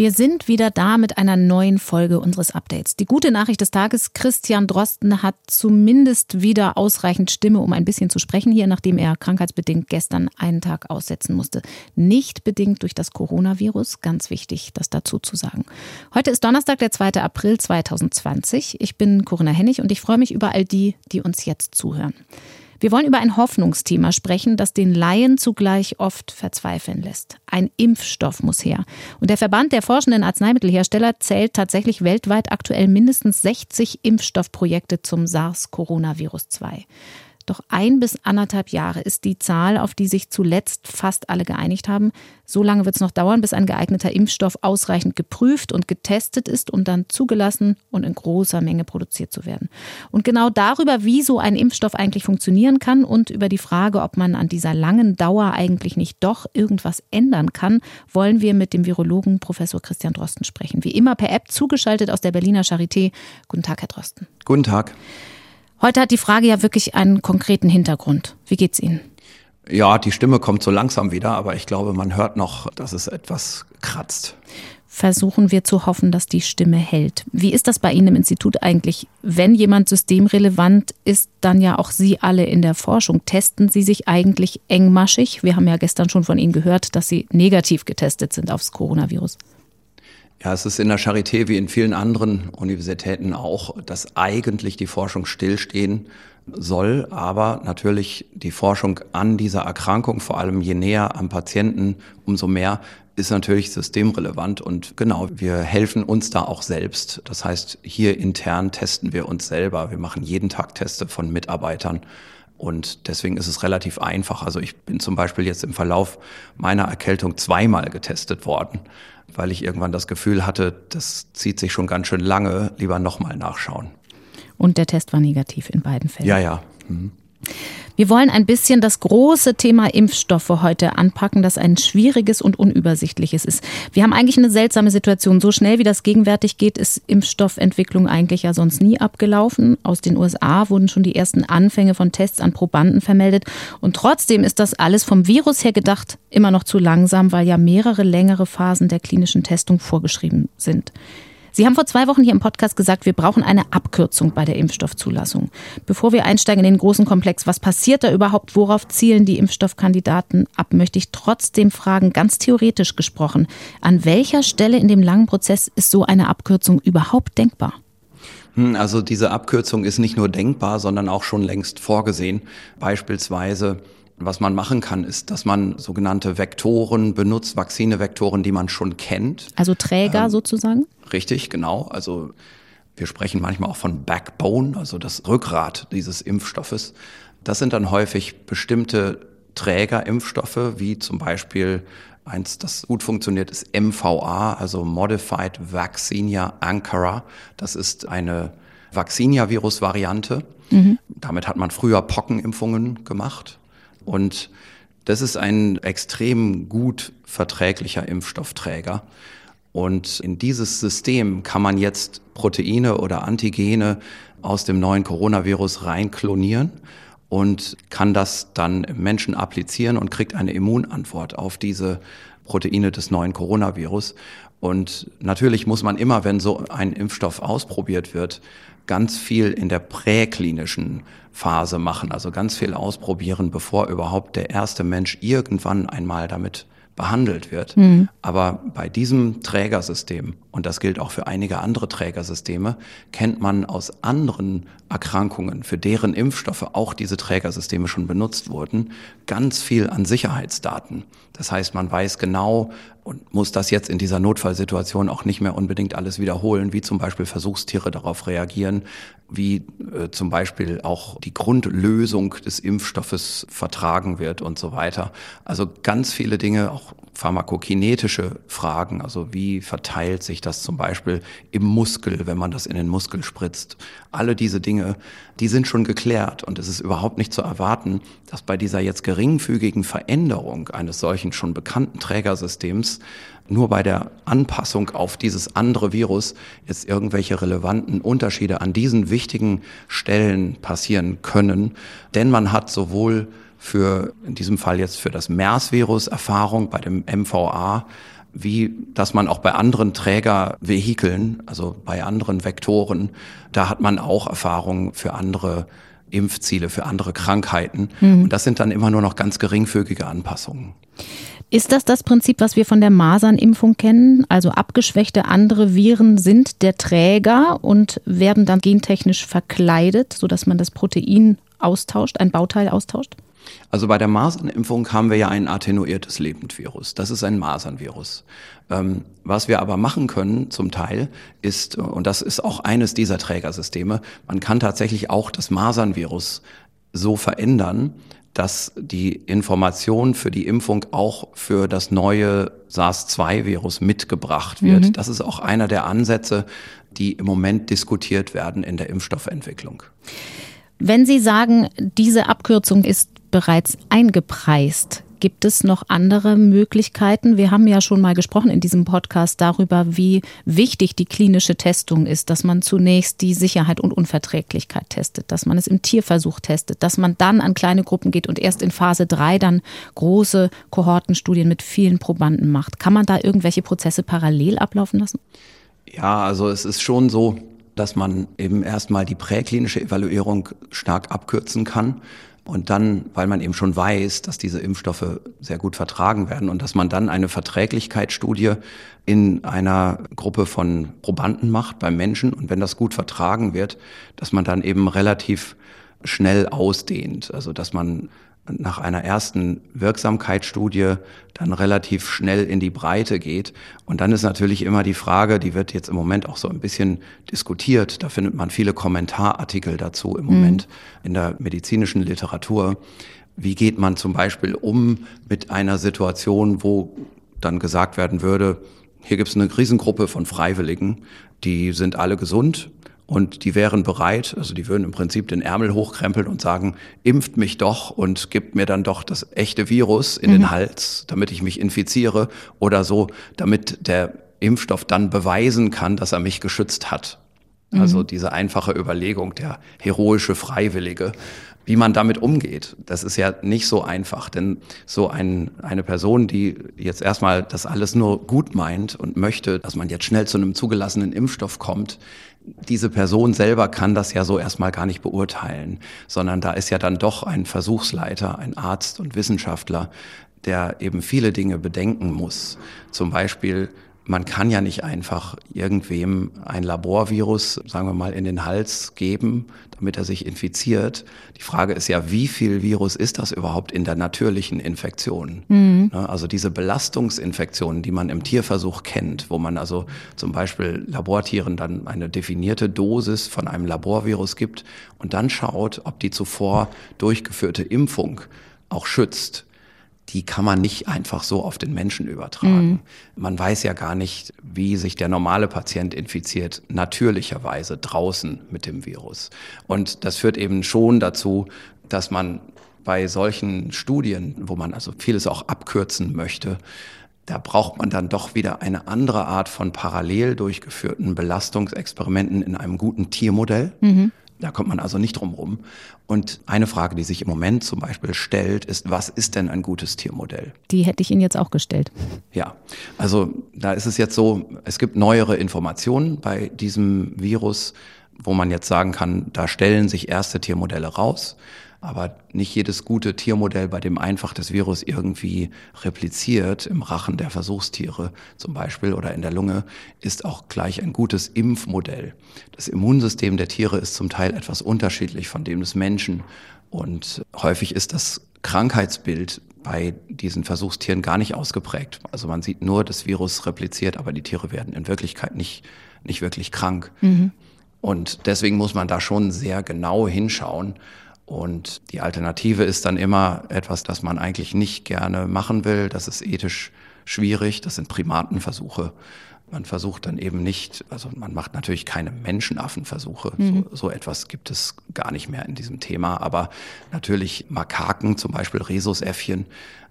Wir sind wieder da mit einer neuen Folge unseres Updates. Die gute Nachricht des Tages, Christian Drosten hat zumindest wieder ausreichend Stimme, um ein bisschen zu sprechen hier, nachdem er krankheitsbedingt gestern einen Tag aussetzen musste. Nicht bedingt durch das Coronavirus, ganz wichtig, das dazu zu sagen. Heute ist Donnerstag, der 2. April 2020. Ich bin Corinna Hennig und ich freue mich über all die, die uns jetzt zuhören. Wir wollen über ein Hoffnungsthema sprechen, das den Laien zugleich oft verzweifeln lässt. Ein Impfstoff muss her. Und der Verband der forschenden Arzneimittelhersteller zählt tatsächlich weltweit aktuell mindestens 60 Impfstoffprojekte zum SARS-Coronavirus 2. Doch ein bis anderthalb Jahre ist die Zahl, auf die sich zuletzt fast alle geeinigt haben. So lange wird es noch dauern, bis ein geeigneter Impfstoff ausreichend geprüft und getestet ist, um dann zugelassen und in großer Menge produziert zu werden. Und genau darüber, wie so ein Impfstoff eigentlich funktionieren kann und über die Frage, ob man an dieser langen Dauer eigentlich nicht doch irgendwas ändern kann, wollen wir mit dem Virologen Professor Christian Drosten sprechen. Wie immer per App zugeschaltet aus der Berliner Charité. Guten Tag, Herr Drosten. Guten Tag. Heute hat die Frage ja wirklich einen konkreten Hintergrund. Wie geht's Ihnen? Ja, die Stimme kommt so langsam wieder, aber ich glaube, man hört noch, dass es etwas kratzt. Versuchen wir zu hoffen, dass die Stimme hält. Wie ist das bei Ihnen im Institut eigentlich? Wenn jemand systemrelevant ist, dann ja auch Sie alle in der Forschung. Testen Sie sich eigentlich engmaschig? Wir haben ja gestern schon von Ihnen gehört, dass Sie negativ getestet sind aufs Coronavirus. Ja, es ist in der Charité wie in vielen anderen Universitäten auch, dass eigentlich die Forschung stillstehen soll, aber natürlich die Forschung an dieser Erkrankung, vor allem je näher am Patienten, umso mehr ist natürlich systemrelevant und genau, wir helfen uns da auch selbst. Das heißt, hier intern testen wir uns selber. Wir machen jeden Tag Teste von Mitarbeitern und deswegen ist es relativ einfach. Also ich bin zum Beispiel jetzt im Verlauf meiner Erkältung zweimal getestet worden, weil ich irgendwann das Gefühl hatte, das zieht sich schon ganz schön lange, lieber nochmal nachschauen. Und der Test war negativ in beiden Fällen. Ja, ja. Mhm. Wir wollen ein bisschen das große Thema Impfstoffe heute anpacken, das ein schwieriges und unübersichtliches ist. Wir haben eigentlich eine seltsame Situation. So schnell wie das gegenwärtig geht, ist Impfstoffentwicklung eigentlich ja sonst nie abgelaufen. Aus den USA wurden schon die ersten Anfänge von Tests an Probanden vermeldet. Und trotzdem ist das alles vom Virus her gedacht immer noch zu langsam, weil ja mehrere längere Phasen der klinischen Testung vorgeschrieben sind. Sie haben vor zwei Wochen hier im Podcast gesagt, wir brauchen eine Abkürzung bei der Impfstoffzulassung. Bevor wir einsteigen in den großen Komplex, was passiert da überhaupt? Worauf zielen die Impfstoffkandidaten ab? Möchte ich trotzdem fragen, ganz theoretisch gesprochen, an welcher Stelle in dem langen Prozess ist so eine Abkürzung überhaupt denkbar? Hm, also diese Abkürzung ist nicht nur denkbar, sondern auch schon längst vorgesehen. Beispielsweise was man machen kann, ist, dass man sogenannte Vektoren benutzt, Vakzinevektoren, die man schon kennt. Also Träger ähm, sozusagen? Richtig, genau. Also wir sprechen manchmal auch von Backbone, also das Rückgrat dieses Impfstoffes. Das sind dann häufig bestimmte Trägerimpfstoffe, wie zum Beispiel eins, das gut funktioniert, ist MVA, also Modified Vaccinia Ankara. Das ist eine Vaccinia-Virus-Variante. Mhm. Damit hat man früher Pockenimpfungen gemacht. Und das ist ein extrem gut verträglicher Impfstoffträger. Und in dieses System kann man jetzt Proteine oder Antigene aus dem neuen Coronavirus reinklonieren und kann das dann Menschen applizieren und kriegt eine Immunantwort auf diese Proteine des neuen Coronavirus. Und natürlich muss man immer, wenn so ein Impfstoff ausprobiert wird, ganz viel in der präklinischen Phase machen, also ganz viel ausprobieren, bevor überhaupt der erste Mensch irgendwann einmal damit behandelt wird. Mhm. Aber bei diesem Trägersystem, und das gilt auch für einige andere Trägersysteme, kennt man aus anderen Erkrankungen, für deren Impfstoffe auch diese Trägersysteme schon benutzt wurden, ganz viel an Sicherheitsdaten. Das heißt, man weiß genau und muss das jetzt in dieser Notfallsituation auch nicht mehr unbedingt alles wiederholen, wie zum Beispiel Versuchstiere darauf reagieren, wie äh, zum Beispiel auch die Grundlösung des Impfstoffes vertragen wird und so weiter. Also ganz viele Dinge, auch pharmakokinetische Fragen, also wie verteilt sich sich das zum Beispiel im Muskel, wenn man das in den Muskel spritzt. Alle diese Dinge, die sind schon geklärt und es ist überhaupt nicht zu erwarten, dass bei dieser jetzt geringfügigen Veränderung eines solchen schon bekannten Trägersystems nur bei der Anpassung auf dieses andere Virus jetzt irgendwelche relevanten Unterschiede an diesen wichtigen Stellen passieren können. Denn man hat sowohl für, in diesem Fall jetzt für das MERS-Virus Erfahrung bei dem MVA, wie dass man auch bei anderen Trägervehikeln, also bei anderen Vektoren, da hat man auch Erfahrung für andere Impfziele, für andere Krankheiten. Mhm. Und das sind dann immer nur noch ganz geringfügige Anpassungen. Ist das das Prinzip, was wir von der Masernimpfung kennen? Also abgeschwächte andere Viren sind der Träger und werden dann gentechnisch verkleidet, sodass man das Protein austauscht, ein Bauteil austauscht? Also bei der Masernimpfung haben wir ja ein attenuiertes Lebendvirus. Das ist ein Masernvirus. Ähm, was wir aber machen können zum Teil ist, und das ist auch eines dieser Trägersysteme, man kann tatsächlich auch das Masernvirus so verändern, dass die Information für die Impfung auch für das neue SARS-2-Virus mitgebracht wird. Mhm. Das ist auch einer der Ansätze, die im Moment diskutiert werden in der Impfstoffentwicklung. Wenn Sie sagen, diese Abkürzung ist bereits eingepreist, Gibt es noch andere Möglichkeiten? Wir haben ja schon mal gesprochen in diesem Podcast darüber, wie wichtig die klinische Testung ist, dass man zunächst die Sicherheit und Unverträglichkeit testet, dass man es im Tierversuch testet, dass man dann an kleine Gruppen geht und erst in Phase 3 dann große Kohortenstudien mit vielen Probanden macht. Kann man da irgendwelche Prozesse parallel ablaufen lassen? Ja, also es ist schon so, dass man eben erstmal die präklinische Evaluierung stark abkürzen kann. Und dann, weil man eben schon weiß, dass diese Impfstoffe sehr gut vertragen werden und dass man dann eine Verträglichkeitsstudie in einer Gruppe von Probanden macht beim Menschen und wenn das gut vertragen wird, dass man dann eben relativ schnell ausdehnt. Also dass man nach einer ersten Wirksamkeitsstudie dann relativ schnell in die Breite geht. Und dann ist natürlich immer die Frage, die wird jetzt im Moment auch so ein bisschen diskutiert. Da findet man viele Kommentarartikel dazu im Moment mhm. in der medizinischen Literatur. Wie geht man zum Beispiel um mit einer Situation, wo dann gesagt werden würde, hier gibt es eine Riesengruppe von Freiwilligen, die sind alle gesund, und die wären bereit, also die würden im Prinzip den Ärmel hochkrempeln und sagen, impft mich doch und gibt mir dann doch das echte Virus in mhm. den Hals, damit ich mich infiziere oder so, damit der Impfstoff dann beweisen kann, dass er mich geschützt hat. Also mhm. diese einfache Überlegung, der heroische Freiwillige, wie man damit umgeht. Das ist ja nicht so einfach, denn so ein, eine Person, die jetzt erstmal das alles nur gut meint und möchte, dass man jetzt schnell zu einem zugelassenen Impfstoff kommt, diese Person selber kann das ja so erstmal gar nicht beurteilen, sondern da ist ja dann doch ein Versuchsleiter, ein Arzt und Wissenschaftler, der eben viele Dinge bedenken muss. Zum Beispiel man kann ja nicht einfach irgendwem ein Laborvirus, sagen wir mal, in den Hals geben, damit er sich infiziert. Die Frage ist ja, wie viel Virus ist das überhaupt in der natürlichen Infektion? Mhm. Ne, also diese Belastungsinfektionen, die man im Tierversuch kennt, wo man also zum Beispiel Labortieren dann eine definierte Dosis von einem Laborvirus gibt und dann schaut, ob die zuvor durchgeführte Impfung auch schützt die kann man nicht einfach so auf den Menschen übertragen. Mhm. Man weiß ja gar nicht, wie sich der normale Patient infiziert, natürlicherweise draußen mit dem Virus. Und das führt eben schon dazu, dass man bei solchen Studien, wo man also vieles auch abkürzen möchte, da braucht man dann doch wieder eine andere Art von parallel durchgeführten Belastungsexperimenten in einem guten Tiermodell. Mhm. Da kommt man also nicht drum rum. Und eine Frage, die sich im Moment zum Beispiel stellt, ist, was ist denn ein gutes Tiermodell? Die hätte ich Ihnen jetzt auch gestellt. Ja, also da ist es jetzt so, es gibt neuere Informationen bei diesem Virus, wo man jetzt sagen kann, da stellen sich erste Tiermodelle raus. Aber nicht jedes gute Tiermodell, bei dem einfach das Virus irgendwie repliziert, im Rachen der Versuchstiere zum Beispiel oder in der Lunge, ist auch gleich ein gutes Impfmodell. Das Immunsystem der Tiere ist zum Teil etwas unterschiedlich von dem des Menschen. Und häufig ist das Krankheitsbild bei diesen Versuchstieren gar nicht ausgeprägt. Also man sieht nur, das Virus repliziert, aber die Tiere werden in Wirklichkeit nicht, nicht wirklich krank. Mhm. Und deswegen muss man da schon sehr genau hinschauen. Und die Alternative ist dann immer etwas, das man eigentlich nicht gerne machen will. Das ist ethisch schwierig. Das sind Primatenversuche. Man versucht dann eben nicht, also man macht natürlich keine Menschenaffenversuche. Mhm. So, so, etwas gibt es gar nicht mehr in diesem Thema. Aber natürlich Makaken, zum Beispiel Rhesusäffchen,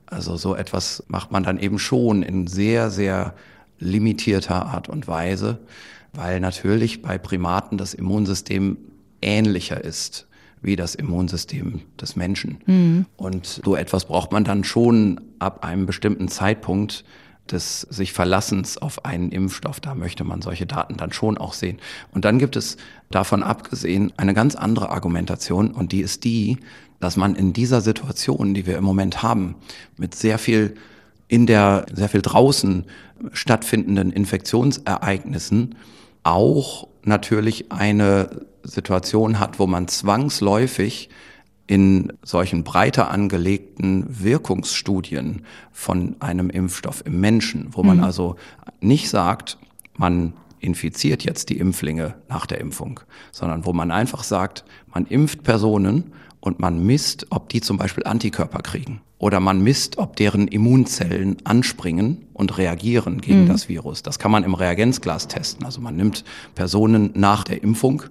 also so etwas macht man dann eben schon in sehr, sehr limitierter Art und Weise, weil natürlich bei Primaten das Immunsystem ähnlicher ist wie das Immunsystem des Menschen. Mhm. Und so etwas braucht man dann schon ab einem bestimmten Zeitpunkt des sich Verlassens auf einen Impfstoff. Da möchte man solche Daten dann schon auch sehen. Und dann gibt es davon abgesehen eine ganz andere Argumentation und die ist die, dass man in dieser Situation, die wir im Moment haben, mit sehr viel in der, sehr viel draußen stattfindenden Infektionsereignissen auch natürlich eine Situation hat, wo man zwangsläufig in solchen breiter angelegten Wirkungsstudien von einem Impfstoff im Menschen, wo man mhm. also nicht sagt, man infiziert jetzt die Impflinge nach der Impfung, sondern wo man einfach sagt, man impft Personen und man misst, ob die zum Beispiel Antikörper kriegen. Oder man misst, ob deren Immunzellen anspringen und reagieren gegen mhm. das Virus. Das kann man im Reagenzglas testen. Also man nimmt Personen nach der Impfung,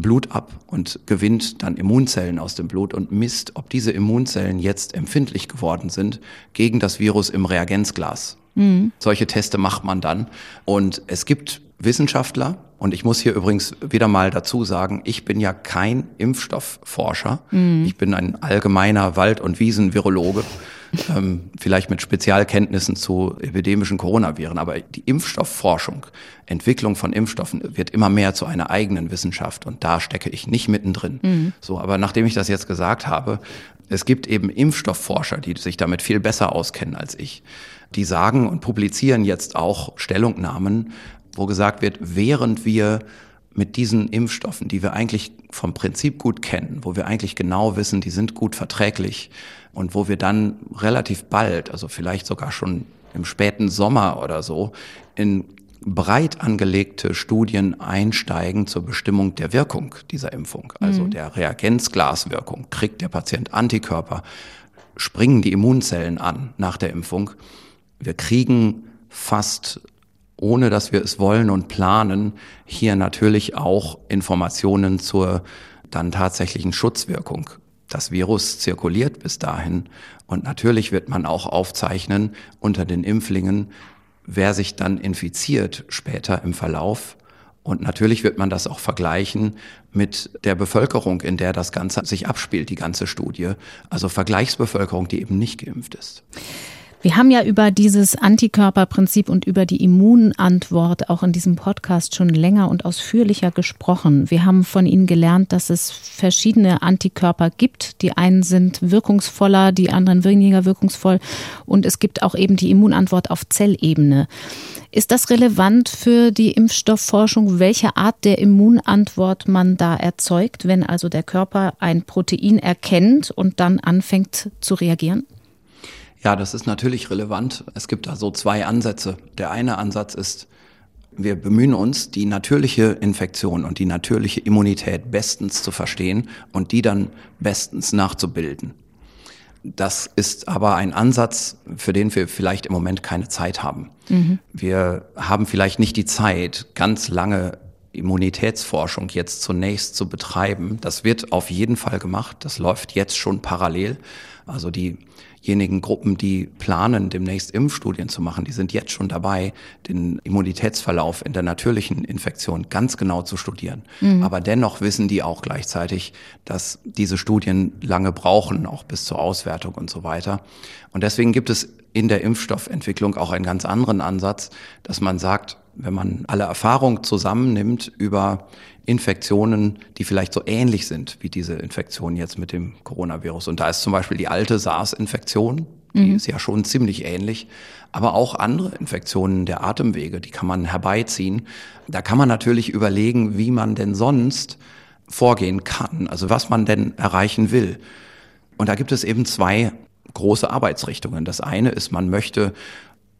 Blut ab und gewinnt dann Immunzellen aus dem Blut und misst, ob diese Immunzellen jetzt empfindlich geworden sind gegen das Virus im Reagenzglas. Mhm. Solche Teste macht man dann. Und es gibt Wissenschaftler, und ich muss hier übrigens wieder mal dazu sagen, ich bin ja kein Impfstoffforscher. Mhm. Ich bin ein allgemeiner Wald- und Wiesenvirologe, ähm, vielleicht mit Spezialkenntnissen zu epidemischen Coronaviren. Aber die Impfstoffforschung, Entwicklung von Impfstoffen wird immer mehr zu einer eigenen Wissenschaft und da stecke ich nicht mittendrin. Mhm. So, aber nachdem ich das jetzt gesagt habe, es gibt eben Impfstoffforscher, die sich damit viel besser auskennen als ich. Die sagen und publizieren jetzt auch Stellungnahmen, wo gesagt wird, während wir mit diesen Impfstoffen, die wir eigentlich vom Prinzip gut kennen, wo wir eigentlich genau wissen, die sind gut verträglich und wo wir dann relativ bald, also vielleicht sogar schon im späten Sommer oder so, in breit angelegte Studien einsteigen zur Bestimmung der Wirkung dieser Impfung, also mhm. der Reagenzglaswirkung. Kriegt der Patient Antikörper, springen die Immunzellen an nach der Impfung. Wir kriegen fast ohne dass wir es wollen und planen, hier natürlich auch Informationen zur dann tatsächlichen Schutzwirkung. Das Virus zirkuliert bis dahin und natürlich wird man auch aufzeichnen unter den Impflingen, wer sich dann infiziert später im Verlauf. Und natürlich wird man das auch vergleichen mit der Bevölkerung, in der das Ganze sich abspielt, die ganze Studie. Also Vergleichsbevölkerung, die eben nicht geimpft ist. Wir haben ja über dieses Antikörperprinzip und über die Immunantwort auch in diesem Podcast schon länger und ausführlicher gesprochen. Wir haben von Ihnen gelernt, dass es verschiedene Antikörper gibt. Die einen sind wirkungsvoller, die anderen weniger wirkungsvoll. Und es gibt auch eben die Immunantwort auf Zellebene. Ist das relevant für die Impfstoffforschung, welche Art der Immunantwort man da erzeugt, wenn also der Körper ein Protein erkennt und dann anfängt zu reagieren? Ja, das ist natürlich relevant. Es gibt da so zwei Ansätze. Der eine Ansatz ist, wir bemühen uns, die natürliche Infektion und die natürliche Immunität bestens zu verstehen und die dann bestens nachzubilden. Das ist aber ein Ansatz, für den wir vielleicht im Moment keine Zeit haben. Mhm. Wir haben vielleicht nicht die Zeit, ganz lange Immunitätsforschung jetzt zunächst zu betreiben. Das wird auf jeden Fall gemacht. Das läuft jetzt schon parallel. Also die diejenigen Gruppen, die planen, demnächst Impfstudien zu machen, die sind jetzt schon dabei, den Immunitätsverlauf in der natürlichen Infektion ganz genau zu studieren. Mhm. Aber dennoch wissen die auch gleichzeitig, dass diese Studien lange brauchen, auch bis zur Auswertung und so weiter. Und deswegen gibt es in der Impfstoffentwicklung auch einen ganz anderen Ansatz, dass man sagt, wenn man alle Erfahrung zusammennimmt über Infektionen, die vielleicht so ähnlich sind wie diese Infektion jetzt mit dem Coronavirus. Und da ist zum Beispiel die alte SARS-Infektion, die mhm. ist ja schon ziemlich ähnlich, aber auch andere Infektionen der Atemwege, die kann man herbeiziehen. Da kann man natürlich überlegen, wie man denn sonst vorgehen kann, also was man denn erreichen will. Und da gibt es eben zwei große Arbeitsrichtungen. Das eine ist, man möchte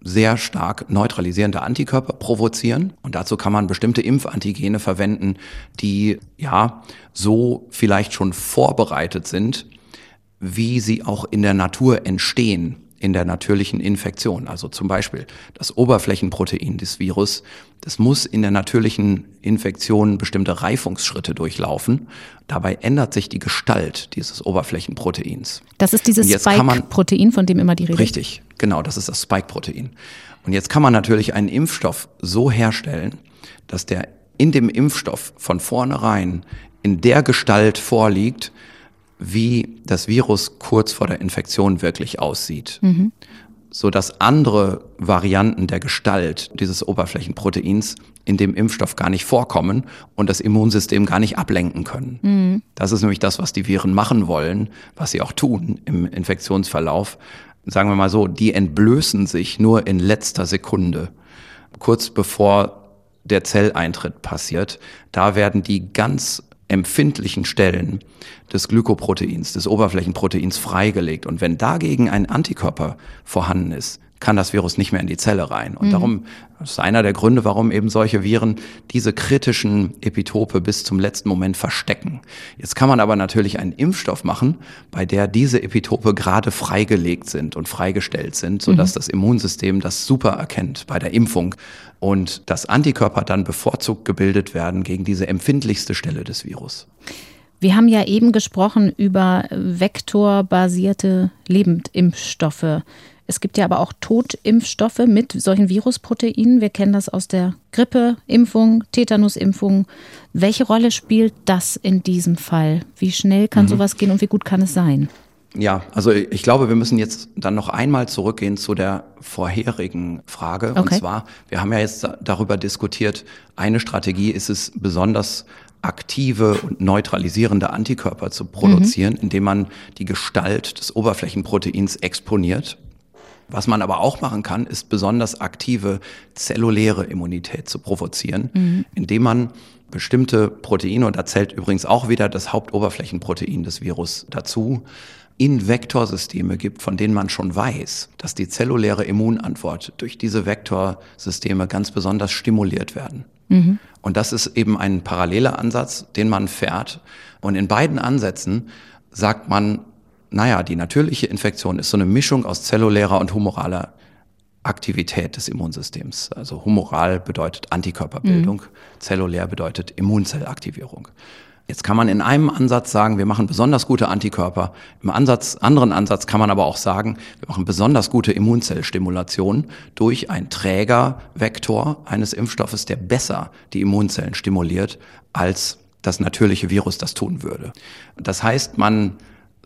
sehr stark neutralisierende Antikörper provozieren. Und dazu kann man bestimmte Impfantigene verwenden, die ja so vielleicht schon vorbereitet sind, wie sie auch in der Natur entstehen in der natürlichen Infektion. Also zum Beispiel das Oberflächenprotein des Virus, das muss in der natürlichen Infektion bestimmte Reifungsschritte durchlaufen. Dabei ändert sich die Gestalt dieses Oberflächenproteins. Das ist dieses Spike-Protein, von dem immer die Rede ist. Richtig, genau, das ist das Spike-Protein. Und jetzt kann man natürlich einen Impfstoff so herstellen, dass der in dem Impfstoff von vornherein in der Gestalt vorliegt, wie das Virus kurz vor der Infektion wirklich aussieht. Mhm. So dass andere Varianten der Gestalt dieses Oberflächenproteins in dem Impfstoff gar nicht vorkommen und das Immunsystem gar nicht ablenken können. Mhm. Das ist nämlich das, was die Viren machen wollen, was sie auch tun im Infektionsverlauf. Sagen wir mal so, die entblößen sich nur in letzter Sekunde, kurz bevor der Zelleintritt passiert. Da werden die ganz empfindlichen Stellen des Glykoproteins, des Oberflächenproteins freigelegt. Und wenn dagegen ein Antikörper vorhanden ist, kann das Virus nicht mehr in die Zelle rein. Und mhm. darum, das ist einer der Gründe, warum eben solche Viren diese kritischen Epitope bis zum letzten Moment verstecken. Jetzt kann man aber natürlich einen Impfstoff machen, bei der diese Epitope gerade freigelegt sind und freigestellt sind, sodass mhm. das Immunsystem das super erkennt bei der Impfung und dass Antikörper dann bevorzugt gebildet werden gegen diese empfindlichste Stelle des Virus. Wir haben ja eben gesprochen über vektorbasierte Lebendimpfstoffe. Es gibt ja aber auch Totimpfstoffe mit solchen Virusproteinen. Wir kennen das aus der Grippeimpfung, Tetanusimpfung. Welche Rolle spielt das in diesem Fall? Wie schnell kann mhm. sowas gehen und wie gut kann es sein? Ja, also ich glaube, wir müssen jetzt dann noch einmal zurückgehen zu der vorherigen Frage. Okay. Und zwar, wir haben ja jetzt darüber diskutiert, eine Strategie ist es besonders aktive und neutralisierende Antikörper zu produzieren, mhm. indem man die Gestalt des Oberflächenproteins exponiert. Was man aber auch machen kann, ist besonders aktive zelluläre Immunität zu provozieren, mhm. indem man bestimmte Proteine, und da zählt übrigens auch wieder das Hauptoberflächenprotein des Virus dazu, in Vektorsysteme gibt, von denen man schon weiß, dass die zelluläre Immunantwort durch diese Vektorsysteme ganz besonders stimuliert werden. Mhm. Und das ist eben ein paralleler Ansatz, den man fährt. Und in beiden Ansätzen sagt man, naja, die natürliche Infektion ist so eine Mischung aus zellulärer und humoraler Aktivität des Immunsystems. Also humoral bedeutet Antikörperbildung, mhm. zellulär bedeutet Immunzellaktivierung. Jetzt kann man in einem Ansatz sagen, wir machen besonders gute Antikörper. Im Ansatz, anderen Ansatz kann man aber auch sagen, wir machen besonders gute Immunzellstimulation durch einen Trägervektor eines Impfstoffes, der besser die Immunzellen stimuliert, als das natürliche Virus das tun würde. Das heißt, man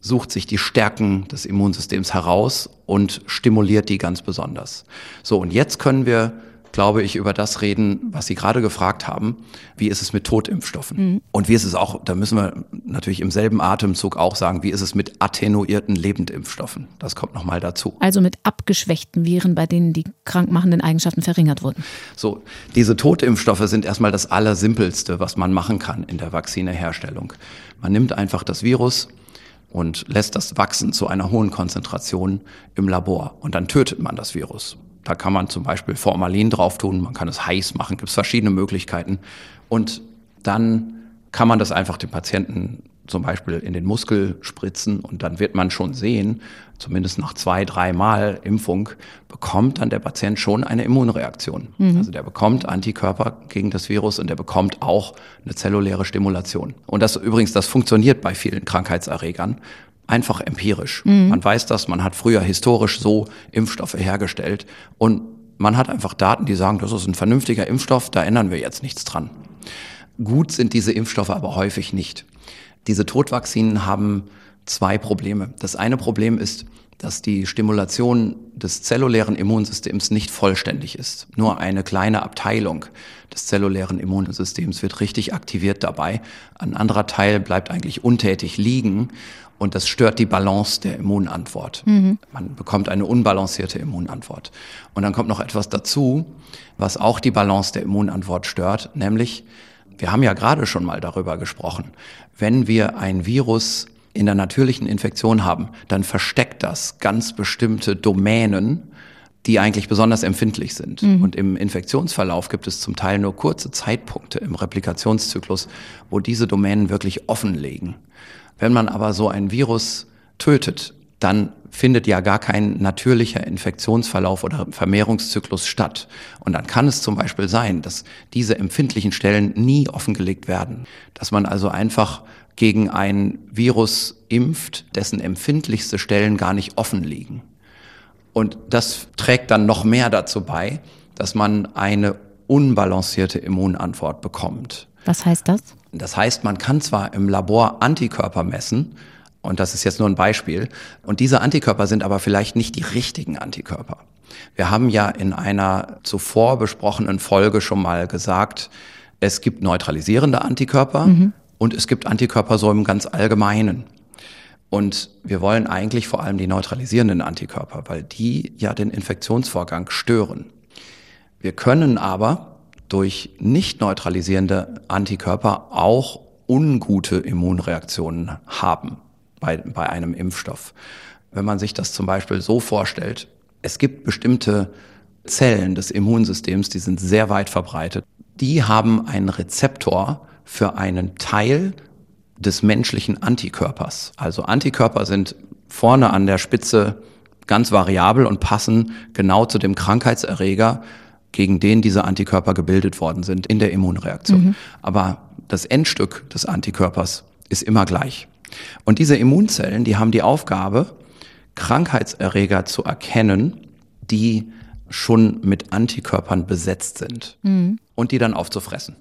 sucht sich die Stärken des Immunsystems heraus und stimuliert die ganz besonders. So, und jetzt können wir glaube ich, über das reden, was Sie gerade gefragt haben. Wie ist es mit Totimpfstoffen? Mhm. Und wie ist es auch, da müssen wir natürlich im selben Atemzug auch sagen, wie ist es mit attenuierten Lebendimpfstoffen? Das kommt nochmal dazu. Also mit abgeschwächten Viren, bei denen die krankmachenden Eigenschaften verringert wurden. So, diese Totimpfstoffe sind erstmal das Allersimpelste, was man machen kann in der Vakzineherstellung. Man nimmt einfach das Virus, und lässt das wachsen zu einer hohen Konzentration im Labor. Und dann tötet man das Virus. Da kann man zum Beispiel Formalin drauf tun, man kann es heiß machen, gibt es verschiedene Möglichkeiten. Und dann kann man das einfach dem Patienten zum Beispiel in den Muskel spritzen und dann wird man schon sehen, zumindest nach zwei, dreimal Impfung, bekommt dann der Patient schon eine Immunreaktion. Mhm. Also der bekommt Antikörper gegen das Virus und der bekommt auch eine zelluläre Stimulation. Und das übrigens, das funktioniert bei vielen Krankheitserregern einfach empirisch. Mhm. Man weiß das, man hat früher historisch so Impfstoffe hergestellt und man hat einfach Daten, die sagen, das ist ein vernünftiger Impfstoff, da ändern wir jetzt nichts dran. Gut sind diese Impfstoffe aber häufig nicht. Diese Todvakzinen haben zwei Probleme. Das eine Problem ist, dass die Stimulation des zellulären Immunsystems nicht vollständig ist. Nur eine kleine Abteilung des zellulären Immunsystems wird richtig aktiviert dabei. Ein anderer Teil bleibt eigentlich untätig liegen und das stört die Balance der Immunantwort. Mhm. Man bekommt eine unbalancierte Immunantwort. Und dann kommt noch etwas dazu, was auch die Balance der Immunantwort stört, nämlich, wir haben ja gerade schon mal darüber gesprochen, wenn wir ein Virus in der natürlichen Infektion haben, dann versteckt das ganz bestimmte Domänen, die eigentlich besonders empfindlich sind. Mhm. Und im Infektionsverlauf gibt es zum Teil nur kurze Zeitpunkte im Replikationszyklus, wo diese Domänen wirklich offenlegen. Wenn man aber so ein Virus tötet, dann findet ja gar kein natürlicher Infektionsverlauf oder Vermehrungszyklus statt. Und dann kann es zum Beispiel sein, dass diese empfindlichen Stellen nie offengelegt werden. Dass man also einfach gegen ein Virus impft, dessen empfindlichste Stellen gar nicht offen liegen. Und das trägt dann noch mehr dazu bei, dass man eine unbalancierte Immunantwort bekommt. Was heißt das? Das heißt, man kann zwar im Labor Antikörper messen, und das ist jetzt nur ein Beispiel. Und diese Antikörper sind aber vielleicht nicht die richtigen Antikörper. Wir haben ja in einer zuvor besprochenen Folge schon mal gesagt, es gibt neutralisierende Antikörper mhm. Und es gibt Antikörper so im ganz Allgemeinen. Und wir wollen eigentlich vor allem die neutralisierenden Antikörper, weil die ja den Infektionsvorgang stören. Wir können aber durch nicht neutralisierende Antikörper auch ungute Immunreaktionen haben bei, bei einem Impfstoff. Wenn man sich das zum Beispiel so vorstellt, es gibt bestimmte Zellen des Immunsystems, die sind sehr weit verbreitet. Die haben einen Rezeptor für einen Teil des menschlichen Antikörpers. Also Antikörper sind vorne an der Spitze ganz variabel und passen genau zu dem Krankheitserreger, gegen den diese Antikörper gebildet worden sind in der Immunreaktion. Mhm. Aber das Endstück des Antikörpers ist immer gleich. Und diese Immunzellen, die haben die Aufgabe, Krankheitserreger zu erkennen, die schon mit Antikörpern besetzt sind mhm. und die dann aufzufressen.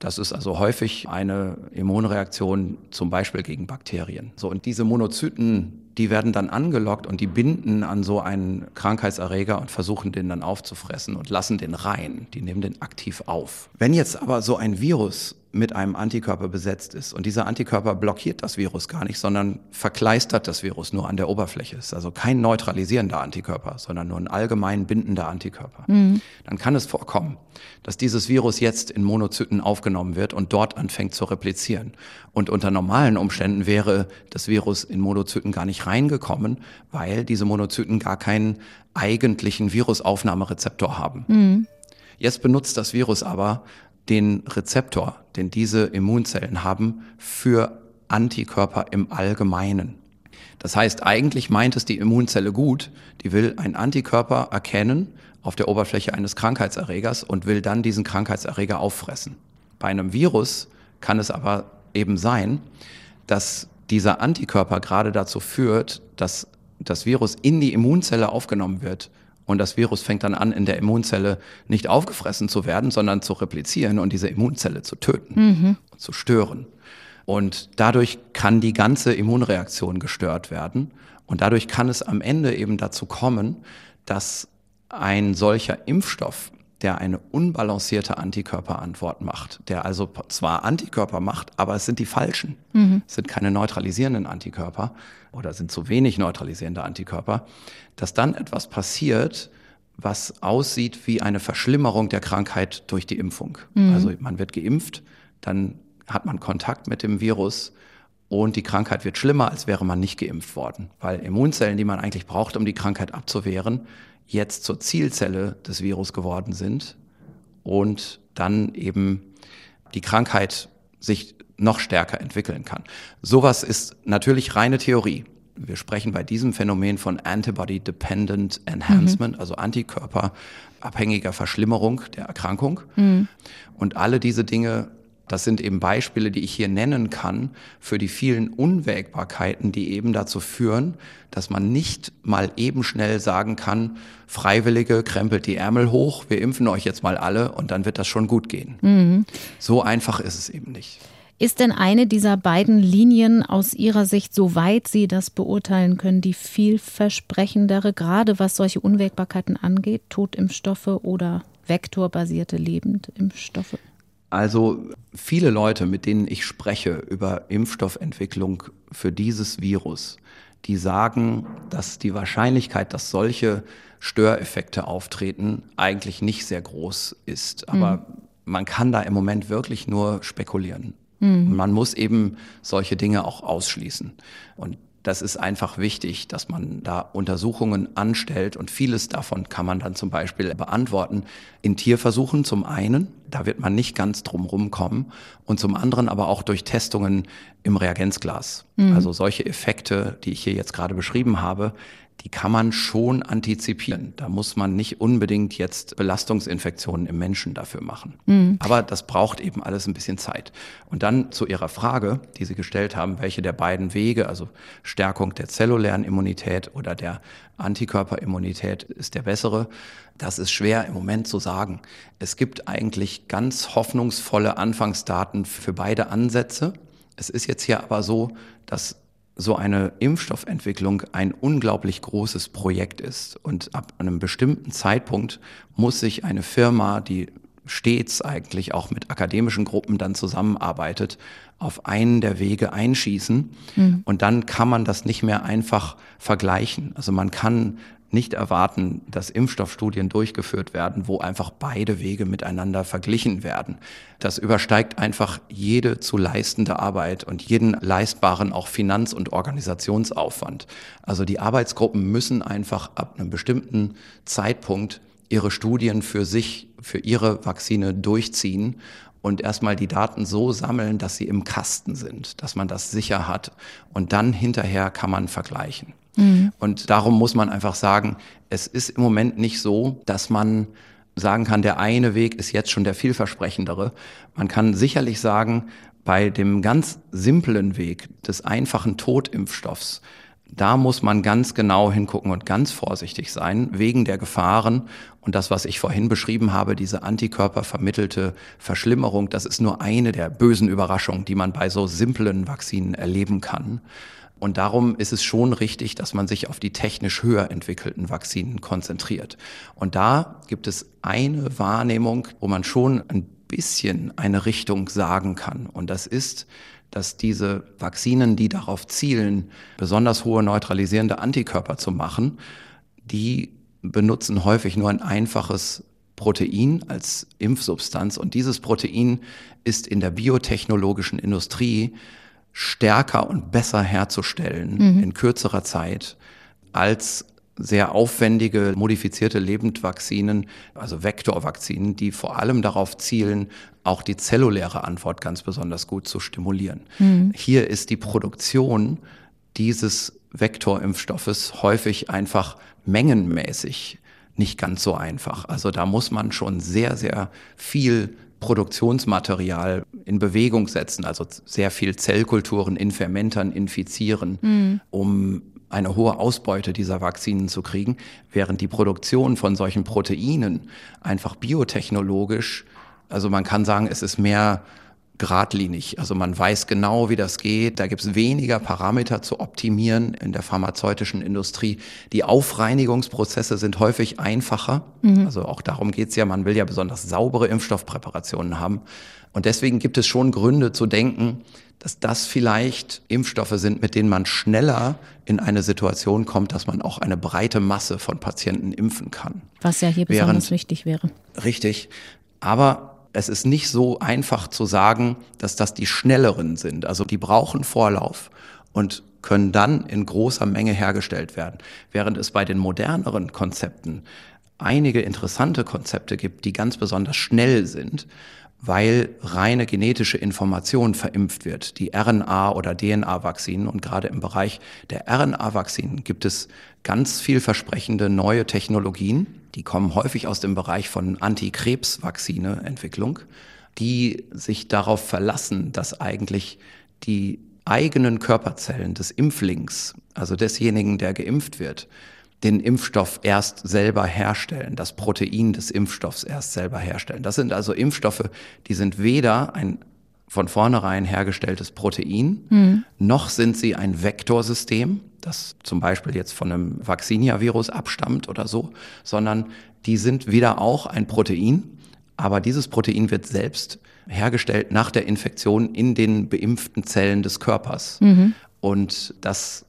Das ist also häufig eine Immunreaktion zum Beispiel gegen Bakterien. So, und diese Monozyten, die werden dann angelockt und die binden an so einen Krankheitserreger und versuchen den dann aufzufressen und lassen den rein. Die nehmen den aktiv auf. Wenn jetzt aber so ein Virus mit einem Antikörper besetzt ist. Und dieser Antikörper blockiert das Virus gar nicht, sondern verkleistert das Virus nur an der Oberfläche. Ist also kein neutralisierender Antikörper, sondern nur ein allgemein bindender Antikörper. Mhm. Dann kann es vorkommen, dass dieses Virus jetzt in Monozyten aufgenommen wird und dort anfängt zu replizieren. Und unter normalen Umständen wäre das Virus in Monozyten gar nicht reingekommen, weil diese Monozyten gar keinen eigentlichen Virusaufnahmerezeptor haben. Mhm. Jetzt benutzt das Virus aber den Rezeptor, den diese Immunzellen haben, für Antikörper im Allgemeinen. Das heißt, eigentlich meint es die Immunzelle gut, die will einen Antikörper erkennen auf der Oberfläche eines Krankheitserregers und will dann diesen Krankheitserreger auffressen. Bei einem Virus kann es aber eben sein, dass dieser Antikörper gerade dazu führt, dass das Virus in die Immunzelle aufgenommen wird und das Virus fängt dann an, in der Immunzelle nicht aufgefressen zu werden, sondern zu replizieren und diese Immunzelle zu töten, mhm. zu stören. Und dadurch kann die ganze Immunreaktion gestört werden. Und dadurch kann es am Ende eben dazu kommen, dass ein solcher Impfstoff, der eine unbalancierte Antikörperantwort macht, der also zwar Antikörper macht, aber es sind die falschen. Mhm. Es sind keine neutralisierenden Antikörper oder sind zu wenig neutralisierende Antikörper, dass dann etwas passiert, was aussieht wie eine Verschlimmerung der Krankheit durch die Impfung. Mhm. Also man wird geimpft, dann hat man Kontakt mit dem Virus und die Krankheit wird schlimmer, als wäre man nicht geimpft worden, weil Immunzellen, die man eigentlich braucht, um die Krankheit abzuwehren, jetzt zur Zielzelle des Virus geworden sind und dann eben die Krankheit sich noch stärker entwickeln kann. Sowas ist natürlich reine Theorie. Wir sprechen bei diesem Phänomen von Antibody-Dependent Enhancement, mhm. also antikörperabhängiger Verschlimmerung der Erkrankung. Mhm. Und alle diese Dinge, das sind eben Beispiele, die ich hier nennen kann für die vielen Unwägbarkeiten, die eben dazu führen, dass man nicht mal eben schnell sagen kann, Freiwillige krempelt die Ärmel hoch, wir impfen euch jetzt mal alle und dann wird das schon gut gehen. Mhm. So einfach ist es eben nicht. Ist denn eine dieser beiden Linien aus Ihrer Sicht, soweit Sie das beurteilen können, die vielversprechendere, gerade was solche Unwägbarkeiten angeht, Totimpfstoffe oder vektorbasierte Lebendimpfstoffe? Also viele Leute, mit denen ich spreche über Impfstoffentwicklung für dieses Virus, die sagen, dass die Wahrscheinlichkeit, dass solche Störeffekte auftreten, eigentlich nicht sehr groß ist. Aber mhm. man kann da im Moment wirklich nur spekulieren. Mhm. Man muss eben solche Dinge auch ausschließen. Und das ist einfach wichtig, dass man da Untersuchungen anstellt und vieles davon kann man dann zum Beispiel beantworten in Tierversuchen zum einen, da wird man nicht ganz drum rumkommen und zum anderen aber auch durch Testungen im Reagenzglas. Mhm. Also solche Effekte, die ich hier jetzt gerade beschrieben habe, die kann man schon antizipieren. Da muss man nicht unbedingt jetzt Belastungsinfektionen im Menschen dafür machen. Mhm. Aber das braucht eben alles ein bisschen Zeit. Und dann zu Ihrer Frage, die Sie gestellt haben, welche der beiden Wege, also Stärkung der zellulären Immunität oder der Antikörperimmunität ist der bessere, das ist schwer im Moment zu sagen. Es gibt eigentlich ganz hoffnungsvolle Anfangsdaten für beide Ansätze. Es ist jetzt hier aber so, dass so eine Impfstoffentwicklung ein unglaublich großes Projekt ist. Und ab einem bestimmten Zeitpunkt muss sich eine Firma, die stets eigentlich auch mit akademischen Gruppen dann zusammenarbeitet, auf einen der Wege einschießen. Mhm. Und dann kann man das nicht mehr einfach vergleichen. Also man kann nicht erwarten, dass Impfstoffstudien durchgeführt werden, wo einfach beide Wege miteinander verglichen werden. Das übersteigt einfach jede zu leistende Arbeit und jeden leistbaren auch Finanz- und Organisationsaufwand. Also die Arbeitsgruppen müssen einfach ab einem bestimmten Zeitpunkt ihre Studien für sich, für ihre Vakzine durchziehen und erstmal die Daten so sammeln, dass sie im Kasten sind, dass man das sicher hat. Und dann hinterher kann man vergleichen. Mhm. Und darum muss man einfach sagen, es ist im Moment nicht so, dass man sagen kann, der eine Weg ist jetzt schon der vielversprechendere. Man kann sicherlich sagen, bei dem ganz simplen Weg des einfachen Totimpfstoffs, da muss man ganz genau hingucken und ganz vorsichtig sein, wegen der Gefahren. Und das, was ich vorhin beschrieben habe, diese antikörpervermittelte Verschlimmerung, das ist nur eine der bösen Überraschungen, die man bei so simplen Vakzinen erleben kann. Und darum ist es schon richtig, dass man sich auf die technisch höher entwickelten Vakzinen konzentriert. Und da gibt es eine Wahrnehmung, wo man schon ein bisschen eine Richtung sagen kann. Und das ist, dass diese Vakzinen, die darauf zielen, besonders hohe neutralisierende Antikörper zu machen, die benutzen häufig nur ein einfaches Protein als Impfsubstanz. Und dieses Protein ist in der biotechnologischen Industrie stärker und besser herzustellen mhm. in kürzerer Zeit als sehr aufwendige modifizierte Lebendvakzinen, also Vektorvakzinen, die vor allem darauf zielen, auch die zelluläre Antwort ganz besonders gut zu stimulieren. Mhm. Hier ist die Produktion dieses Vektorimpfstoffes häufig einfach mengenmäßig nicht ganz so einfach. Also da muss man schon sehr, sehr viel Produktionsmaterial in Bewegung setzen, also sehr viel Zellkulturen in Fermentern infizieren, mhm. um eine hohe Ausbeute dieser Vakzinen zu kriegen, während die Produktion von solchen Proteinen einfach biotechnologisch, also man kann sagen, es ist mehr geradlinig. Also man weiß genau, wie das geht. Da gibt es weniger Parameter zu optimieren in der pharmazeutischen Industrie. Die Aufreinigungsprozesse sind häufig einfacher. Mhm. Also auch darum geht's ja. Man will ja besonders saubere Impfstoffpräparationen haben. Und deswegen gibt es schon Gründe zu denken, dass das vielleicht Impfstoffe sind, mit denen man schneller in eine Situation kommt, dass man auch eine breite Masse von Patienten impfen kann. Was ja hier besonders Während, wichtig wäre. Richtig. Aber es ist nicht so einfach zu sagen, dass das die schnelleren sind. Also die brauchen Vorlauf und können dann in großer Menge hergestellt werden. Während es bei den moderneren Konzepten einige interessante Konzepte gibt, die ganz besonders schnell sind, weil reine genetische Information verimpft wird, die RNA- oder DNA-Vakzinen. Und gerade im Bereich der RNA-Vakzinen gibt es ganz vielversprechende neue Technologien, die kommen häufig aus dem Bereich von Antikrebsvaccine-Entwicklung, die sich darauf verlassen, dass eigentlich die eigenen Körperzellen des Impflings, also desjenigen, der geimpft wird, den Impfstoff erst selber herstellen, das Protein des Impfstoffs erst selber herstellen. Das sind also Impfstoffe, die sind weder ein von vornherein hergestelltes Protein, mhm. noch sind sie ein Vektorsystem, das zum Beispiel jetzt von einem Vaccinia-Virus abstammt oder so, sondern die sind wieder auch ein Protein, aber dieses Protein wird selbst hergestellt nach der Infektion in den beimpften Zellen des Körpers. Mhm. Und das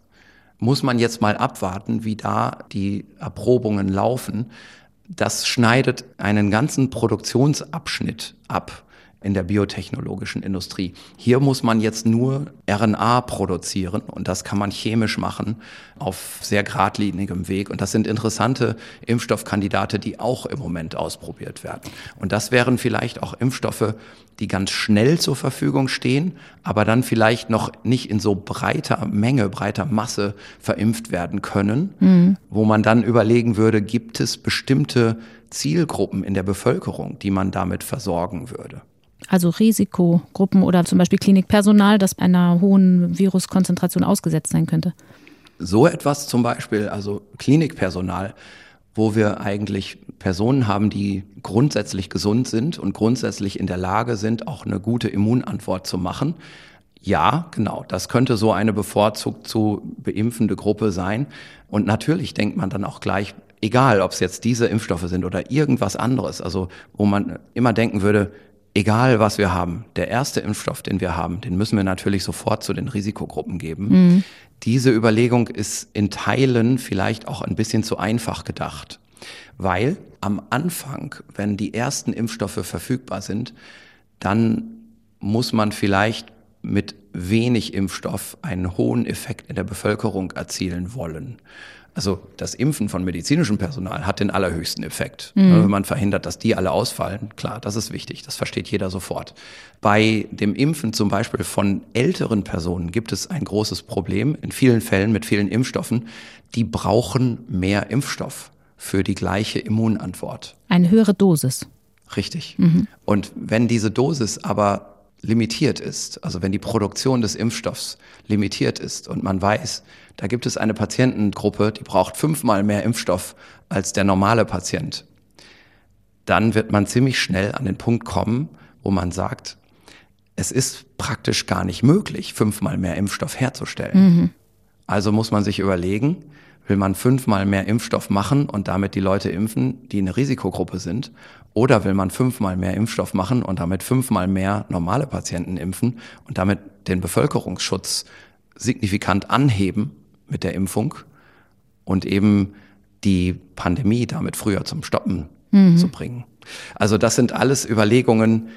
muss man jetzt mal abwarten, wie da die Erprobungen laufen. Das schneidet einen ganzen Produktionsabschnitt ab in der biotechnologischen Industrie. Hier muss man jetzt nur RNA produzieren und das kann man chemisch machen auf sehr geradlinigem Weg. Und das sind interessante Impfstoffkandidate, die auch im Moment ausprobiert werden. Und das wären vielleicht auch Impfstoffe, die ganz schnell zur Verfügung stehen, aber dann vielleicht noch nicht in so breiter Menge, breiter Masse verimpft werden können, mhm. wo man dann überlegen würde, gibt es bestimmte Zielgruppen in der Bevölkerung, die man damit versorgen würde. Also Risikogruppen oder zum Beispiel Klinikpersonal, das einer hohen Viruskonzentration ausgesetzt sein könnte. So etwas zum Beispiel, also Klinikpersonal, wo wir eigentlich Personen haben, die grundsätzlich gesund sind und grundsätzlich in der Lage sind, auch eine gute Immunantwort zu machen. Ja, genau, das könnte so eine bevorzugt zu beimpfende Gruppe sein. Und natürlich denkt man dann auch gleich, egal ob es jetzt diese Impfstoffe sind oder irgendwas anderes, also wo man immer denken würde, egal was wir haben, der erste Impfstoff, den wir haben, den müssen wir natürlich sofort zu den Risikogruppen geben. Mhm. Diese Überlegung ist in Teilen vielleicht auch ein bisschen zu einfach gedacht, weil am Anfang, wenn die ersten Impfstoffe verfügbar sind, dann muss man vielleicht mit wenig Impfstoff einen hohen Effekt in der Bevölkerung erzielen wollen. Also das Impfen von medizinischem Personal hat den allerhöchsten Effekt. Mhm. Wenn man verhindert, dass die alle ausfallen, klar, das ist wichtig, das versteht jeder sofort. Bei dem Impfen zum Beispiel von älteren Personen gibt es ein großes Problem, in vielen Fällen mit vielen Impfstoffen, die brauchen mehr Impfstoff für die gleiche Immunantwort. Eine höhere Dosis. Richtig. Mhm. Und wenn diese Dosis aber limitiert ist, also wenn die Produktion des Impfstoffs limitiert ist und man weiß, da gibt es eine Patientengruppe, die braucht fünfmal mehr Impfstoff als der normale Patient, dann wird man ziemlich schnell an den Punkt kommen, wo man sagt, es ist praktisch gar nicht möglich, fünfmal mehr Impfstoff herzustellen. Mhm. Also muss man sich überlegen, will man fünfmal mehr Impfstoff machen und damit die Leute impfen, die eine Risikogruppe sind? Oder will man fünfmal mehr Impfstoff machen und damit fünfmal mehr normale Patienten impfen und damit den Bevölkerungsschutz signifikant anheben mit der Impfung und eben die Pandemie damit früher zum Stoppen mhm. zu bringen? Also das sind alles Überlegungen,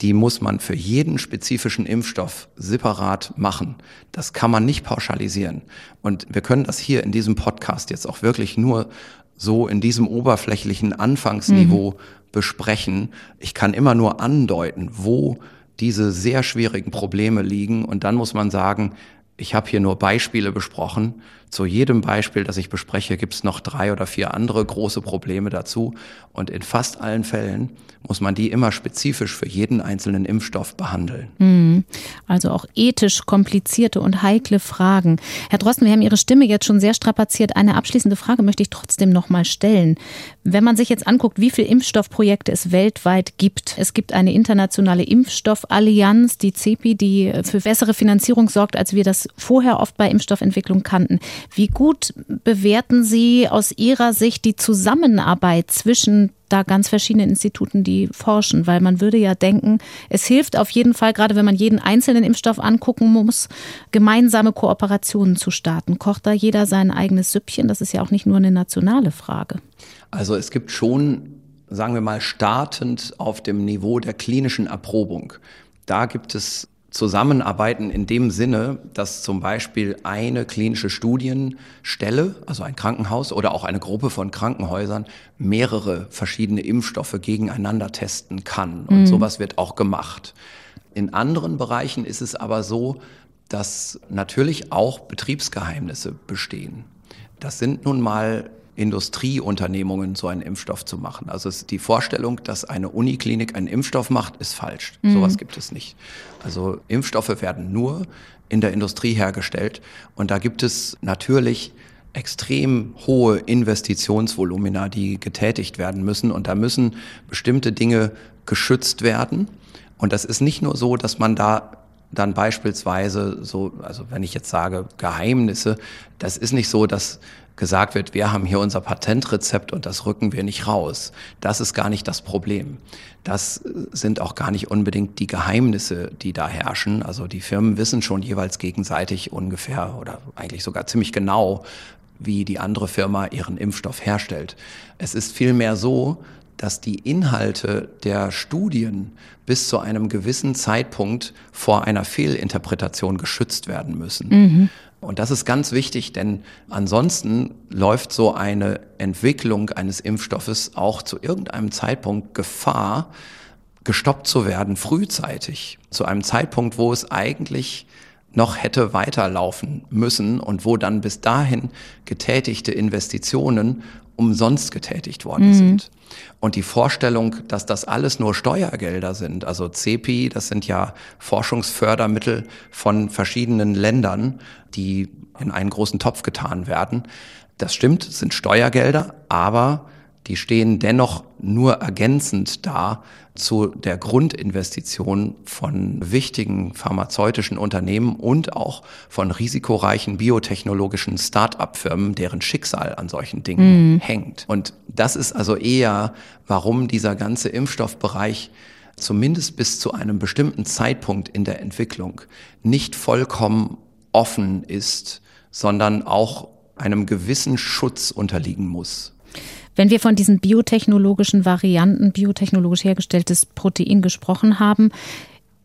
die muss man für jeden spezifischen Impfstoff separat machen. Das kann man nicht pauschalisieren. Und wir können das hier in diesem Podcast jetzt auch wirklich nur so in diesem oberflächlichen Anfangsniveau mhm. besprechen. Ich kann immer nur andeuten, wo diese sehr schwierigen Probleme liegen. Und dann muss man sagen, ich habe hier nur Beispiele besprochen. Zu jedem Beispiel, das ich bespreche, gibt es noch drei oder vier andere große Probleme dazu. Und in fast allen Fällen muss man die immer spezifisch für jeden einzelnen Impfstoff behandeln. Mhm. Also auch ethisch komplizierte und heikle Fragen. Herr Drosten, wir haben Ihre Stimme jetzt schon sehr strapaziert. Eine abschließende Frage möchte ich trotzdem noch mal stellen. Wenn man sich jetzt anguckt, wie viele Impfstoffprojekte es weltweit gibt. Es gibt eine internationale Impfstoffallianz, die CEPI, die für bessere Finanzierung sorgt, als wir das vorher oft bei Impfstoffentwicklung kannten. Wie gut bewerten Sie aus Ihrer Sicht die Zusammenarbeit zwischen da ganz verschiedenen Instituten, die forschen, weil man würde ja denken, es hilft auf jeden Fall, gerade wenn man jeden einzelnen Impfstoff angucken muss, gemeinsame Kooperationen zu starten. Kocht da jeder sein eigenes Süppchen? Das ist ja auch nicht nur eine nationale Frage. Also es gibt schon, sagen wir mal, startend auf dem Niveau der klinischen Erprobung. Da gibt es Zusammenarbeiten in dem Sinne, dass zum Beispiel eine klinische Studienstelle, also ein Krankenhaus oder auch eine Gruppe von Krankenhäusern mehrere verschiedene Impfstoffe gegeneinander testen kann. Und mhm. sowas wird auch gemacht. In anderen Bereichen ist es aber so, dass natürlich auch Betriebsgeheimnisse bestehen. Das sind nun mal Industrieunternehmungen so einen Impfstoff zu machen. Also die Vorstellung, dass eine Uniklinik einen Impfstoff macht, ist falsch. Mhm. Sowas gibt es nicht. Also Impfstoffe werden nur in der Industrie hergestellt und da gibt es natürlich extrem hohe Investitionsvolumina, die getätigt werden müssen und da müssen bestimmte Dinge geschützt werden. Und das ist nicht nur so, dass man da dann beispielsweise so, also wenn ich jetzt sage Geheimnisse, das ist nicht so, dass gesagt wird, wir haben hier unser Patentrezept und das rücken wir nicht raus. Das ist gar nicht das Problem. Das sind auch gar nicht unbedingt die Geheimnisse, die da herrschen. Also die Firmen wissen schon jeweils gegenseitig ungefähr oder eigentlich sogar ziemlich genau, wie die andere Firma ihren Impfstoff herstellt. Es ist vielmehr so, dass die Inhalte der Studien bis zu einem gewissen Zeitpunkt vor einer Fehlinterpretation geschützt werden müssen. Mhm. Und das ist ganz wichtig, denn ansonsten läuft so eine Entwicklung eines Impfstoffes auch zu irgendeinem Zeitpunkt Gefahr, gestoppt zu werden frühzeitig, zu einem Zeitpunkt, wo es eigentlich noch hätte weiterlaufen müssen und wo dann bis dahin getätigte Investitionen umsonst getätigt worden mhm. sind. Und die Vorstellung, dass das alles nur Steuergelder sind, also CEPI, das sind ja Forschungsfördermittel von verschiedenen Ländern, die in einen großen Topf getan werden. Das stimmt, sind Steuergelder, aber die stehen dennoch nur ergänzend da zu der Grundinvestition von wichtigen pharmazeutischen Unternehmen und auch von risikoreichen biotechnologischen Start-up-Firmen, deren Schicksal an solchen Dingen mhm. hängt. Und das ist also eher, warum dieser ganze Impfstoffbereich zumindest bis zu einem bestimmten Zeitpunkt in der Entwicklung nicht vollkommen offen ist, sondern auch einem gewissen Schutz unterliegen muss. Wenn wir von diesen biotechnologischen Varianten, biotechnologisch hergestelltes Protein gesprochen haben,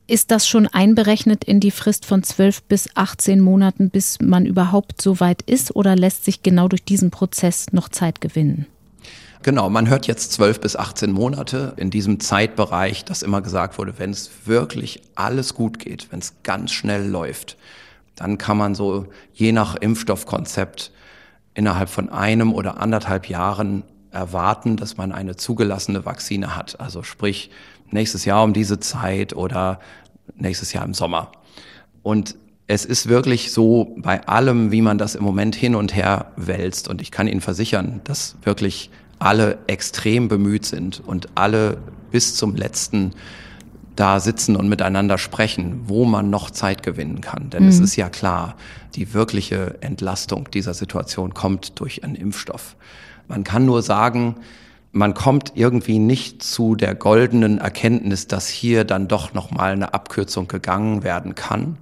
ist das schon einberechnet in die Frist von 12 bis 18 Monaten, bis man überhaupt so weit ist, oder lässt sich genau durch diesen Prozess noch Zeit gewinnen? Genau, man hört jetzt 12 bis 18 Monate in diesem Zeitbereich, das immer gesagt wurde, wenn es wirklich alles gut geht, wenn es ganz schnell läuft, dann kann man so je nach Impfstoffkonzept innerhalb von einem oder anderthalb Jahren erwarten, dass man eine zugelassene Vakzine hat. Also sprich nächstes Jahr um diese Zeit oder nächstes Jahr im Sommer. Und es ist wirklich so bei allem, wie man das im Moment hin und her wälzt. Und ich kann Ihnen versichern, dass wirklich alle extrem bemüht sind und alle bis zum letzten da sitzen und miteinander sprechen, wo man noch Zeit gewinnen kann. Denn mhm. es ist ja klar, die wirkliche Entlastung dieser Situation kommt durch einen Impfstoff. Man kann nur sagen, man kommt irgendwie nicht zu der goldenen Erkenntnis, dass hier dann doch noch mal eine Abkürzung gegangen werden kann.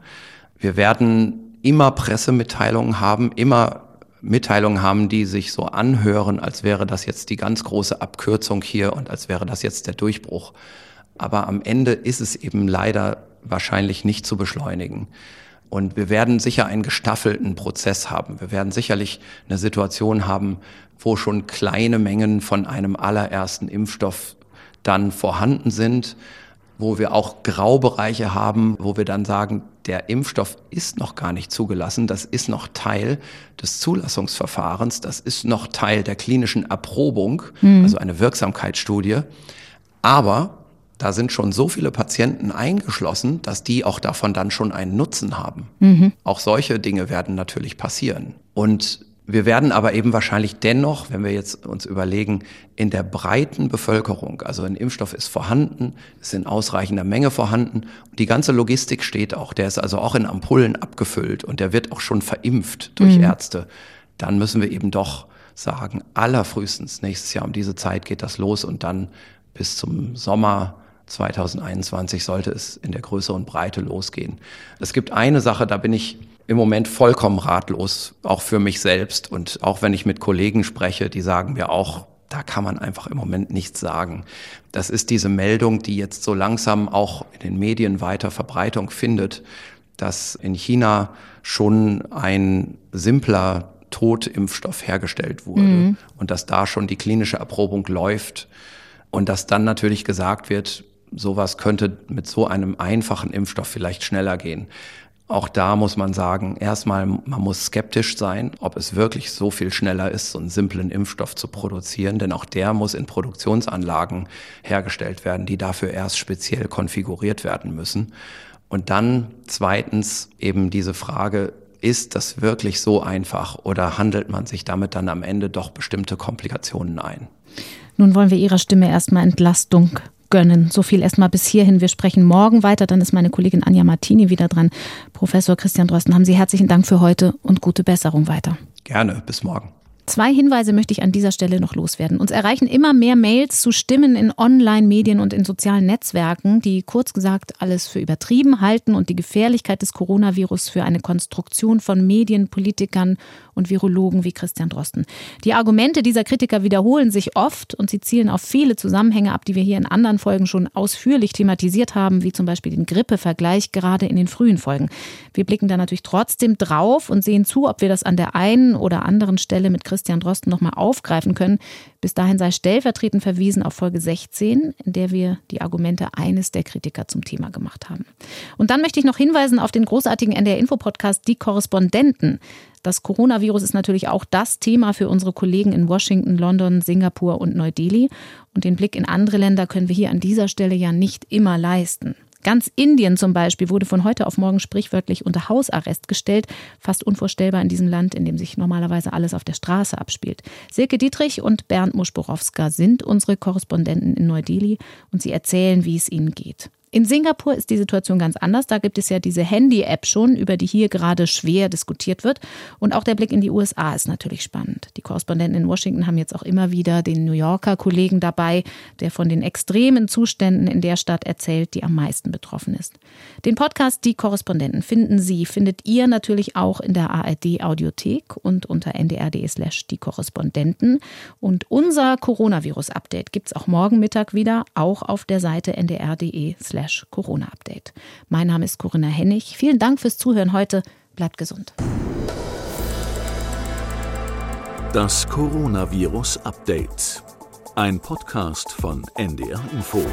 Wir werden immer Pressemitteilungen haben, immer Mitteilungen haben, die sich so anhören, als wäre das jetzt die ganz große Abkürzung hier und als wäre das jetzt der Durchbruch. Aber am Ende ist es eben leider wahrscheinlich nicht zu beschleunigen. Und wir werden sicher einen gestaffelten Prozess haben. Wir werden sicherlich eine Situation haben, wo schon kleine Mengen von einem allerersten Impfstoff dann vorhanden sind, wo wir auch Graubereiche haben, wo wir dann sagen, der Impfstoff ist noch gar nicht zugelassen, das ist noch Teil des Zulassungsverfahrens, das ist noch Teil der klinischen Erprobung, mhm. also eine Wirksamkeitsstudie. Aber da sind schon so viele Patienten eingeschlossen, dass die auch davon dann schon einen Nutzen haben. Mhm. Auch solche Dinge werden natürlich passieren. Und wir werden aber eben wahrscheinlich dennoch, wenn wir jetzt uns überlegen, in der breiten Bevölkerung, also ein Impfstoff ist vorhanden, ist in ausreichender Menge vorhanden, die ganze Logistik steht auch, der ist also auch in Ampullen abgefüllt und der wird auch schon verimpft durch mhm. Ärzte, dann müssen wir eben doch sagen, allerfrühestens nächstes Jahr um diese Zeit geht das los und dann bis zum Sommer 2021 sollte es in der Größe und Breite losgehen. Es gibt eine Sache, da bin ich im Moment vollkommen ratlos, auch für mich selbst. Und auch wenn ich mit Kollegen spreche, die sagen mir auch, da kann man einfach im Moment nichts sagen. Das ist diese Meldung, die jetzt so langsam auch in den Medien weiter Verbreitung findet, dass in China schon ein simpler Totimpfstoff hergestellt wurde mhm. und dass da schon die klinische Erprobung läuft und dass dann natürlich gesagt wird, sowas könnte mit so einem einfachen Impfstoff vielleicht schneller gehen. Auch da muss man sagen, erstmal, man muss skeptisch sein, ob es wirklich so viel schneller ist, so einen simplen Impfstoff zu produzieren, denn auch der muss in Produktionsanlagen hergestellt werden, die dafür erst speziell konfiguriert werden müssen. Und dann zweitens eben diese Frage, ist das wirklich so einfach oder handelt man sich damit dann am Ende doch bestimmte Komplikationen ein? Nun wollen wir Ihrer Stimme erstmal Entlastung gönnen. So viel erstmal bis hierhin. Wir sprechen morgen weiter. Dann ist meine Kollegin Anja Martini wieder dran. Professor Christian Drosten, haben Sie herzlichen Dank für heute und gute Besserung weiter. Gerne. Bis morgen. Zwei Hinweise möchte ich an dieser Stelle noch loswerden. Uns erreichen immer mehr Mails zu Stimmen in Online-Medien und in sozialen Netzwerken, die kurz gesagt alles für übertrieben halten und die Gefährlichkeit des Coronavirus für eine Konstruktion von Medien, Politikern und Virologen wie Christian Drosten. Die Argumente dieser Kritiker wiederholen sich oft und sie zielen auf viele Zusammenhänge ab, die wir hier in anderen Folgen schon ausführlich thematisiert haben, wie zum Beispiel den Grippevergleich gerade in den frühen Folgen. Wir blicken da natürlich trotzdem drauf und sehen zu, ob wir das an der einen oder anderen Stelle mit Christian Drosten nochmal aufgreifen können. Bis dahin sei stellvertretend verwiesen auf Folge 16, in der wir die Argumente eines der Kritiker zum Thema gemacht haben. Und dann möchte ich noch hinweisen auf den großartigen NDR-Info-Podcast Die Korrespondenten. Das Coronavirus ist natürlich auch das Thema für unsere Kollegen in Washington, London, Singapur und Neu-Delhi. Und den Blick in andere Länder können wir hier an dieser Stelle ja nicht immer leisten. Ganz Indien zum Beispiel wurde von heute auf morgen sprichwörtlich unter Hausarrest gestellt. Fast unvorstellbar in diesem Land, in dem sich normalerweise alles auf der Straße abspielt. Silke Dietrich und Bernd Muschborowska sind unsere Korrespondenten in Neu-Delhi und sie erzählen, wie es ihnen geht. In Singapur ist die Situation ganz anders. Da gibt es ja diese Handy-App schon, über die hier gerade schwer diskutiert wird. Und auch der Blick in die USA ist natürlich spannend. Die Korrespondenten in Washington haben jetzt auch immer wieder den New Yorker Kollegen dabei, der von den extremen Zuständen in der Stadt erzählt, die am meisten betroffen ist. Den Podcast Die Korrespondenten finden Sie, findet ihr natürlich auch in der ARD Audiothek und unter ndr.de slash die Korrespondenten. Und unser Coronavirus-Update gibt es auch morgen Mittag wieder, auch auf der Seite ndr.de slash slash Corona-Update. Mein Name ist Corinna Hennig. Vielen Dank fürs Zuhören heute. Bleibt gesund. Das Coronavirus Update. Ein Podcast von NDR Info.